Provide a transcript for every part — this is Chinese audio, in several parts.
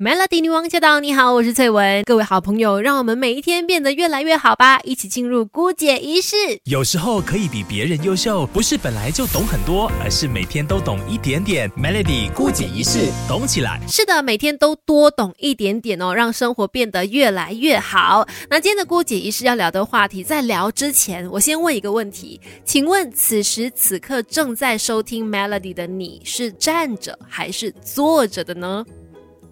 Melody 女王驾到！你好，我是翠文。各位好朋友，让我们每一天变得越来越好吧！一起进入姑姐仪式。有时候可以比别人优秀，不是本来就懂很多，而是每天都懂一点点。Melody 姑姐仪式，懂起来。是的，每天都多懂一点点哦，让生活变得越来越好。那今天的姑姐仪式要聊的话题，在聊之前，我先问一个问题，请问此时此刻正在收听 Melody 的你是站着还是坐着的呢？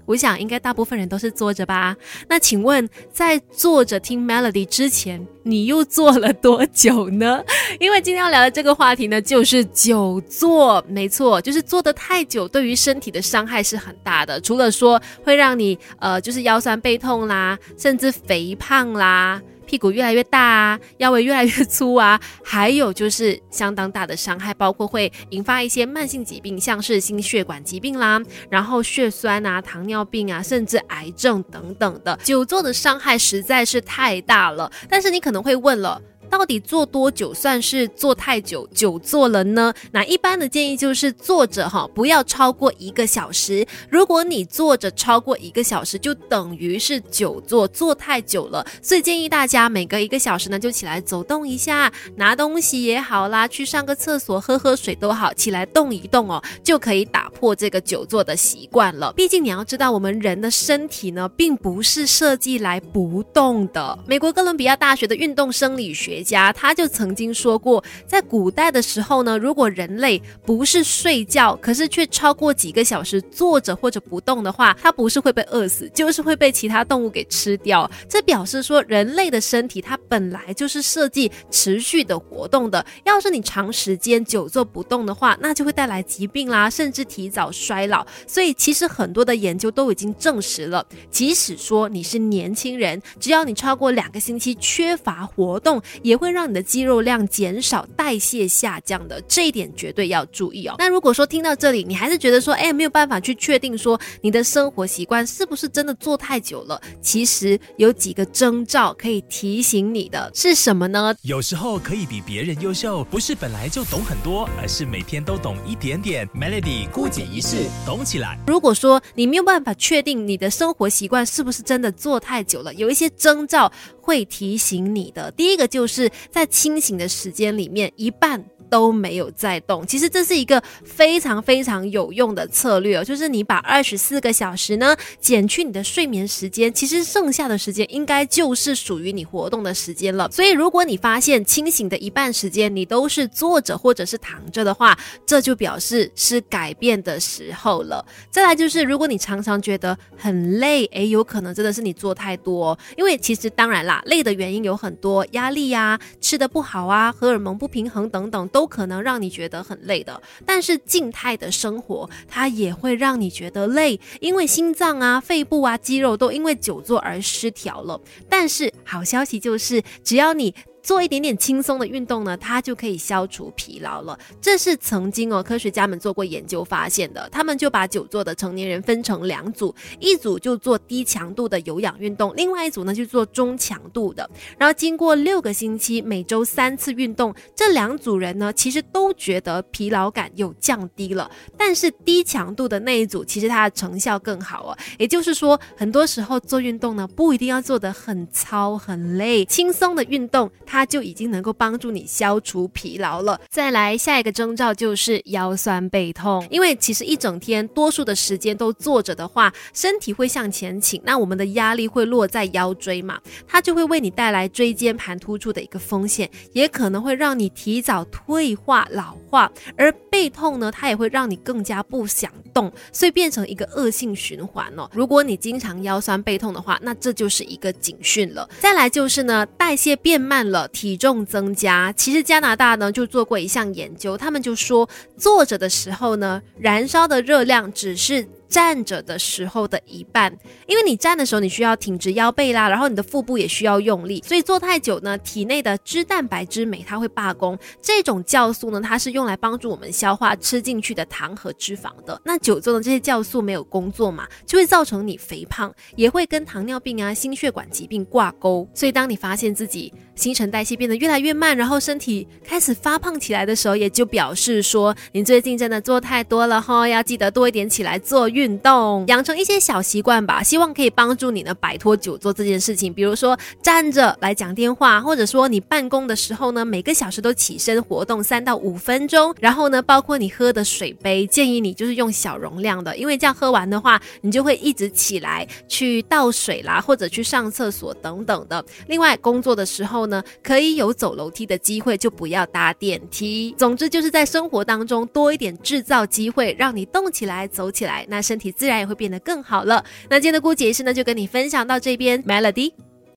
我想应该大部分人都是坐着吧。那请问，在坐着听 Melody 之前，你又坐了多久呢？因为今天要聊的这个话题呢，就是久坐。没错，就是坐得太久，对于身体的伤害是很大的。除了说会让你呃，就是腰酸背痛啦，甚至肥胖啦。屁股越来越大啊，腰围越来越粗啊，还有就是相当大的伤害，包括会引发一些慢性疾病，像是心血管疾病啦，然后血栓啊、糖尿病啊，甚至癌症等等的。久坐的伤害实在是太大了。但是你可能会问了。到底坐多久算是坐太久久坐了呢？那一般的建议就是坐着哈，不要超过一个小时。如果你坐着超过一个小时，就等于是久坐，坐太久了。所以建议大家每隔一个小时呢，就起来走动一下，拿东西也好啦，去上个厕所、喝喝水都好，起来动一动哦，就可以打破这个久坐的习惯了。毕竟你要知道，我们人的身体呢，并不是设计来不动的。美国哥伦比亚大学的运动生理学。学家他就曾经说过，在古代的时候呢，如果人类不是睡觉，可是却超过几个小时坐着或者不动的话，他不是会被饿死，就是会被其他动物给吃掉。这表示说，人类的身体它本来就是设计持续的活动的。要是你长时间久坐不动的话，那就会带来疾病啦，甚至提早衰老。所以其实很多的研究都已经证实了，即使说你是年轻人，只要你超过两个星期缺乏活动。也会让你的肌肉量减少，代谢下降的，这一点绝对要注意哦。那如果说听到这里，你还是觉得说，哎，没有办法去确定说你的生活习惯是不是真的做太久了，其实有几个征兆可以提醒你的，是什么呢？有时候可以比别人优秀，不是本来就懂很多，而是每天都懂一点点。Melody 孤解一式，懂起来。如果说你没有办法确定你的生活习惯是不是真的做太久了，有一些征兆会提醒你的。第一个就是。在清醒的时间里面，一半。都没有在动，其实这是一个非常非常有用的策略哦，就是你把二十四个小时呢减去你的睡眠时间，其实剩下的时间应该就是属于你活动的时间了。所以如果你发现清醒的一半时间你都是坐着或者是躺着的话，这就表示是改变的时候了。再来就是如果你常常觉得很累，诶，有可能真的是你做太多，因为其实当然啦，累的原因有很多，压力呀、吃的不好啊、荷尔蒙不平衡等等。都可能让你觉得很累的，但是静态的生活它也会让你觉得累，因为心脏啊、肺部啊、肌肉都因为久坐而失调了。但是好消息就是，只要你。做一点点轻松的运动呢，它就可以消除疲劳了。这是曾经哦，科学家们做过研究发现的。他们就把久坐的成年人分成两组，一组就做低强度的有氧运动，另外一组呢就做中强度的。然后经过六个星期，每周三次运动，这两组人呢其实都觉得疲劳感有降低了。但是低强度的那一组，其实它的成效更好哦。也就是说，很多时候做运动呢，不一定要做得很糙很累，轻松的运动它。它就已经能够帮助你消除疲劳了。再来下一个征兆就是腰酸背痛，因为其实一整天多数的时间都坐着的话，身体会向前倾，那我们的压力会落在腰椎嘛，它就会为你带来椎间盘突出的一个风险，也可能会让你提早退化老化。而背痛呢，它也会让你更加不想动，所以变成一个恶性循环哦。如果你经常腰酸背痛的话，那这就是一个警讯了。再来就是呢，代谢变慢了。体重增加，其实加拿大呢就做过一项研究，他们就说坐着的时候呢，燃烧的热量只是。站着的时候的一半，因为你站的时候你需要挺直腰背啦，然后你的腹部也需要用力，所以坐太久呢，体内的脂蛋白之酶它会罢工。这种酵素呢，它是用来帮助我们消化吃进去的糖和脂肪的。那久坐的这些酵素没有工作嘛，就会造成你肥胖，也会跟糖尿病啊、心血管疾病挂钩。所以当你发现自己新陈代谢变得越来越慢，然后身体开始发胖起来的时候，也就表示说你最近真的做太多了哈，要记得多一点起来做。运动，养成一些小习惯吧，希望可以帮助你呢摆脱久坐这件事情。比如说站着来讲电话，或者说你办公的时候呢，每个小时都起身活动三到五分钟。然后呢，包括你喝的水杯，建议你就是用小容量的，因为这样喝完的话，你就会一直起来去倒水啦，或者去上厕所等等的。另外，工作的时候呢，可以有走楼梯的机会，就不要搭电梯。总之，就是在生活当中多一点制造机会，让你动起来、走起来，那身体自然也会变得更好了。那今天的姑姐是呢，就跟你分享到这边，Melody。